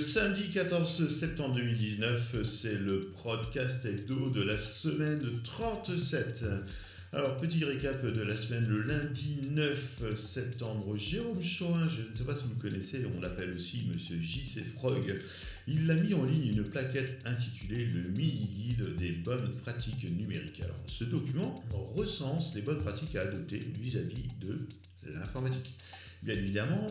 samedi 14 septembre 2019, c'est le podcast hebdo de la semaine 37. Alors, petit récap de la semaine, le lundi 9 septembre, Jérôme Choin, je ne sais pas si vous connaissez, on l'appelle aussi Monsieur J.C. Frog, il a mis en ligne une plaquette intitulée Le mini-guide des bonnes pratiques numériques. Alors, ce document recense les bonnes pratiques à adopter vis-à-vis de l'informatique. Bien évidemment,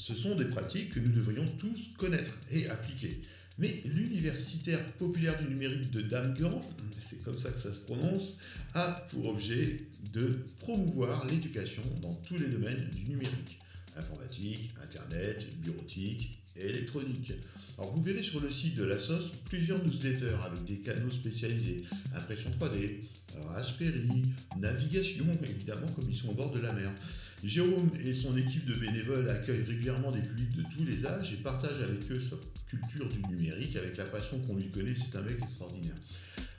ce sont des pratiques que nous devrions tous connaître et appliquer. Mais l'universitaire populaire du numérique de Damgand, c'est comme ça que ça se prononce, a pour objet de promouvoir l'éducation dans tous les domaines du numérique. Informatique, Internet, bureautique électronique. Alors vous verrez sur le site de la SOS plusieurs newsletters avec des canaux spécialisés, impression 3D, Raspberry, navigation évidemment comme ils sont au bord de la mer. Jérôme et son équipe de bénévoles accueillent régulièrement des publics de tous les âges et partagent avec eux sa culture du numérique avec la passion qu'on lui connaît. C'est un mec extraordinaire.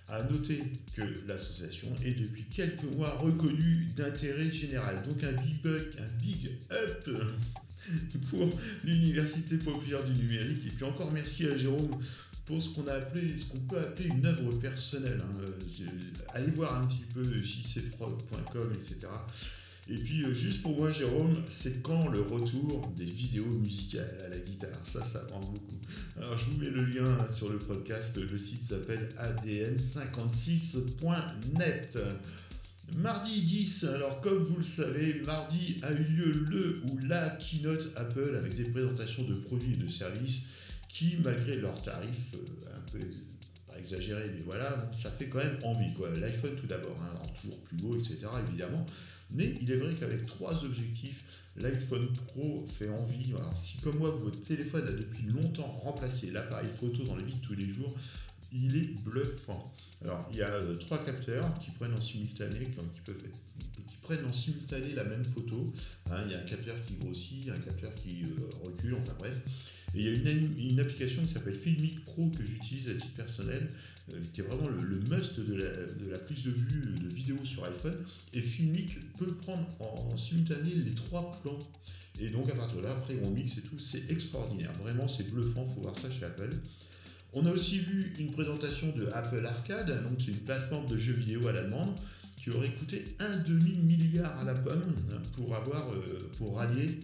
À noter que l'association est depuis quelques mois reconnue d'intérêt général. Donc un big buck, un big up pour l'Université populaire du numérique. Et puis encore merci à Jérôme pour ce qu'on peut appeler une œuvre personnelle. Hein. Allez voir un petit peu jcfrog.com, etc. Et puis, euh, juste pour moi, Jérôme, c'est quand le retour des vidéos musicales à la guitare? Ça, ça prend beaucoup. Alors, je vous mets le lien sur le podcast. Le site s'appelle adn56.net. Mardi 10, alors comme vous le savez, mardi a eu lieu le ou la keynote Apple avec des présentations de produits et de services qui, malgré leurs tarifs euh, un peu pas exagérés, mais voilà, ça fait quand même envie. L'iPhone tout d'abord, hein, toujours plus beau, etc. évidemment. Mais il est vrai qu'avec trois objectifs, l'iPhone Pro fait envie. Alors, si comme moi, votre téléphone a depuis longtemps remplacé l'appareil photo dans la vie de tous les jours, il est bluffant. Alors, il y a euh, trois capteurs qui prennent en simultané, qui, peuvent qui prennent en simultané la même photo. Hein, il y a un capteur qui grossit, un capteur qui euh, recule, enfin bref. Et il y a une, application qui s'appelle Filmic Pro que j'utilise à titre personnel, euh, qui est vraiment le, must de la, prise de vue de vidéo sur iPhone. Et Filmic peut prendre en, simultané les trois plans. Et donc à partir de là, après on mixe et tout, c'est extraordinaire. Vraiment, c'est bluffant, faut voir ça chez Apple. On a aussi vu une présentation de Apple Arcade, donc c'est une plateforme de jeux vidéo à la demande qui aurait coûté un demi-milliard à la pomme pour avoir euh, pour rallier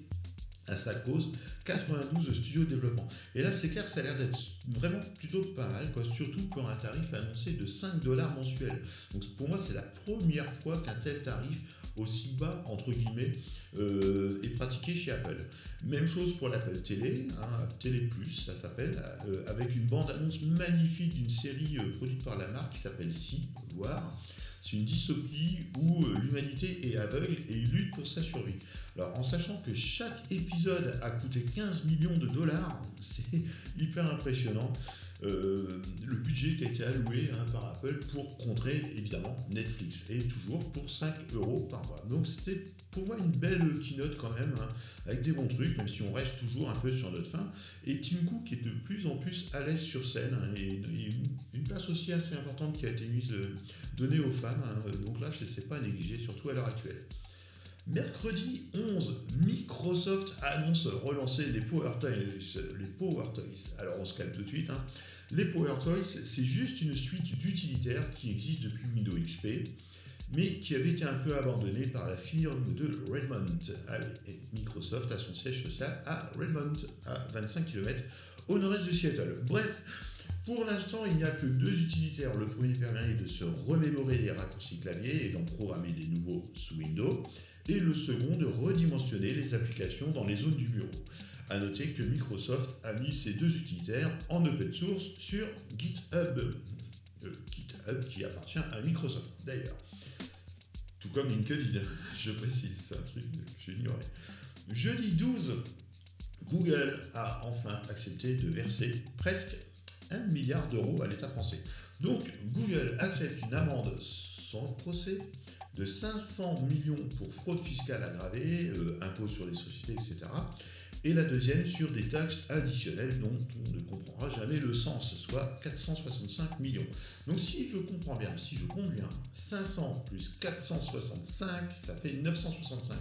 à sa cause 92 studios de développement. Et là, c'est clair, ça a l'air d'être vraiment plutôt pas mal, quoi, surtout pour un tarif annoncé de 5 dollars mensuels. Donc pour moi, c'est la première fois qu'un tel tarif aussi bas, entre guillemets, euh, est pratiqué chez Apple. Même chose pour l'Apple Télé, hein, Télé Plus, ça s'appelle, euh, avec une bande-annonce magnifique d'une série euh, produite par la marque qui s'appelle Si, voir. C'est une dystopie où euh, l'humanité est aveugle et lutte pour sa survie. Alors en sachant que chaque épisode a coûté 15 millions de dollars, c'est hyper impressionnant. Euh, le budget qui a été alloué hein, par Apple pour contrer évidemment Netflix et toujours pour 5 euros par mois. Donc c'était pour moi une belle keynote quand même, hein, avec des bons trucs, même si on reste toujours un peu sur notre fin. Et Tim Cook est de plus en plus à l'aise sur scène hein, et, une, place aussi assez importante qui a été mise, euh, donnée aux femmes. donc là, c'est pas négligé, surtout à l'heure actuelle. Mercredi 11, Microsoft annonce relancer les Power Toys. Les Power. Alors on se calme tout de suite. Hein. Les Power Toys, c'est juste une suite d'utilitaires qui existe depuis Windows XP, mais qui avait été un peu abandonnée par la firme de Redmond. Microsoft a son siège social à Redmond, à 25 km au nord-est de Seattle. Bref, pour l'instant, il n'y a que deux utilitaires. Le premier permet de se remémorer des raccourcis clavier et d'en programmer des nouveaux sous Windows et le second de redimensionner les applications dans les zones du bureau. A noter que Microsoft a mis ces deux utilitaires en open source sur GitHub. Euh, GitHub qui appartient à Microsoft d'ailleurs. Tout comme LinkedIn, je précise, c'est un truc que j'ignorais. Jeudi 12, Google a enfin accepté de verser presque 1 milliard d'euros à l'État français. Donc Google accepte une amende sans procès de 500 millions pour fraude fiscale aggravée, euh, impôts sur les sociétés, etc. Et la deuxième sur des taxes additionnelles dont on ne comprendra jamais le sens, soit 465 millions. Donc si je comprends bien, si je compte bien, 500 plus 465, ça fait 965.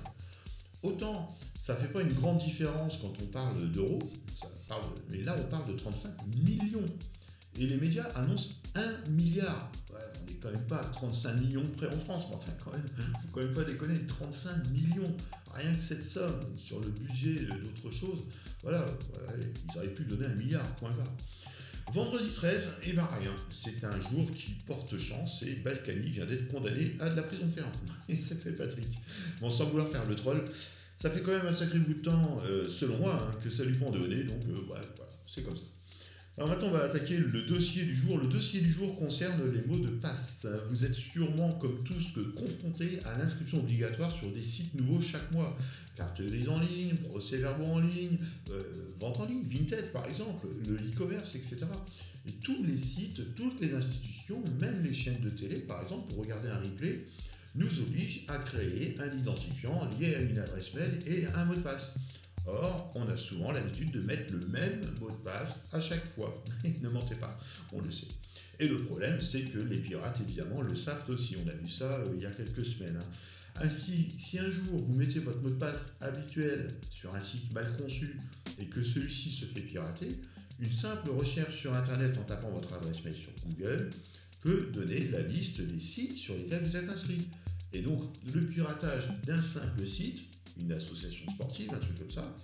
autant ça ne fait pas une grande différence quand on parle d'euros, mais là on parle de 35 millions. Et les médias annoncent 1 milliard. on n'est quand même pas à 35 millions près en France, mais enfin quand même, faut quand même pas déconner, 35 millions. Rien que cette somme sur le budget d'autres choses, voilà, ils auraient pu donner un milliard, point barre. Vendredi 13, et ben rien, c'est un jour qui porte chance et Balkany vient d'être condamné à de la prison ferme. Et sacré Patrick. Bon, sans vouloir faire le troll, ça fait quand même un sacré bout de temps, euh, selon moi, hein, que ça lui prend de donner, donc euh, voilà, c'est comme ça. Alors maintenant, on va attaquer le dossier du jour. Le dossier du jour concerne les mots de passe. Vous êtes sûrement, comme tous, confrontés à l'inscription obligatoire sur des sites nouveaux chaque mois. Carte grise en ligne, procès-verbaux en ligne, euh, vente en ligne, Vinted par exemple, le e-commerce, etc. Et tous les sites, toutes les institutions, même les chaînes de télé, par exemple, pour regarder un replay, nous obligent à créer un identifiant lié à une adresse mail et un mot de passe. Or, on a souvent l'habitude de mettre le même mot de passe à chaque fois. ne mentez pas, on le sait. Et le problème, c'est que les pirates, évidemment, le savent aussi. On a vu ça euh, il y a quelques semaines. Hein. Ainsi, si un jour vous mettez votre mot de passe habituel sur un site mal conçu et que celui-ci se fait pirater, une simple recherche sur Internet en tapant votre adresse mail sur Google peut donner la liste des sites sur lesquels vous êtes inscrit. Et donc, le piratage d'un simple site une association sportive, un truc comme ça,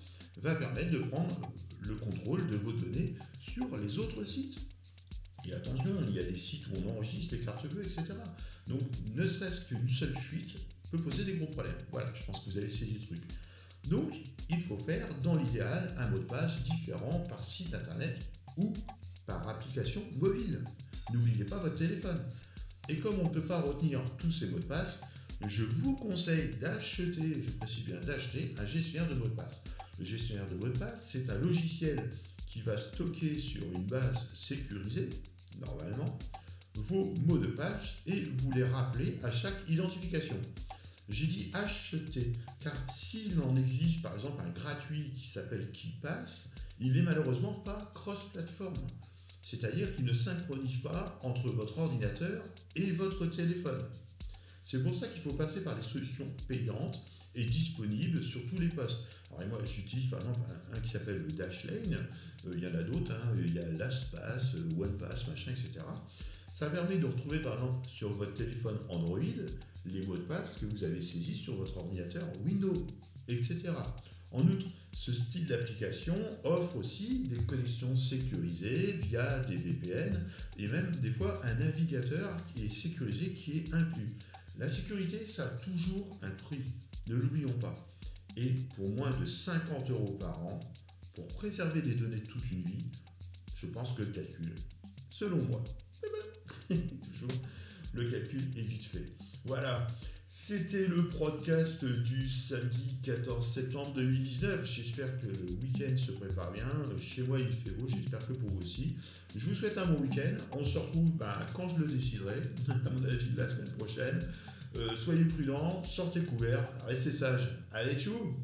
va permettre de prendre le contrôle de vos données sur les autres sites. Et attention, il y a des sites où on enregistre les cartes bleues, etc. Donc, ne serait-ce qu'une seule fuite peut poser des gros problèmes. Voilà, je pense que vous avez saisi le truc. Donc, il faut faire, dans l'idéal, un mot de passe différent par site internet ou par application mobile. N'oubliez pas votre téléphone. Et comme on ne peut pas retenir tous ces mots de passe, je vous conseille d'acheter, je précise bien d'acheter, un gestionnaire de mots de passe. Le gestionnaire de mots de passe, c'est un logiciel qui va stocker sur une base sécurisée, normalement, vos mots de passe et vous les rappeler à chaque identification. J'ai dit acheter, car s'il en existe par exemple un gratuit qui s'appelle KeePass, il n'est malheureusement pas cross-platform. C'est-à-dire qu'il ne synchronise pas entre votre ordinateur et votre téléphone. C'est pour ça qu'il faut passer par des solutions payantes et disponibles sur tous les postes. Alors moi j'utilise par exemple un, qui s'appelle Dashlane, euh, il y en a d'autres, hein. il y a LastPass, euh, OnePass, machin, etc. Ça permet de retrouver par exemple sur votre téléphone Android les mots de passe que vous avez saisis sur votre ordinateur Windows, etc. En outre, ce style d'application offre aussi des connexions sécurisées via des VPN et même des fois un navigateur qui est sécurisé qui est inclus. La sécurité, ça a toujours un prix, ne l'oublions pas. Et pour moins de 50 euros par an, pour préserver des données toute une vie, je pense que le calcul, selon moi, toujours, le calcul est vite fait. Voilà, c'était le podcast du samedi 14 septembre 2019. J'espère que le week-end se prépare bien. Chez moi, il fait beau. J'espère que pour vous aussi. Je vous souhaite un bon week-end. On se retrouve bah, quand je le déciderai, à mon avis, la semaine prochaine. Euh, soyez prudents, sortez couverts, restez sages. Allez, tchou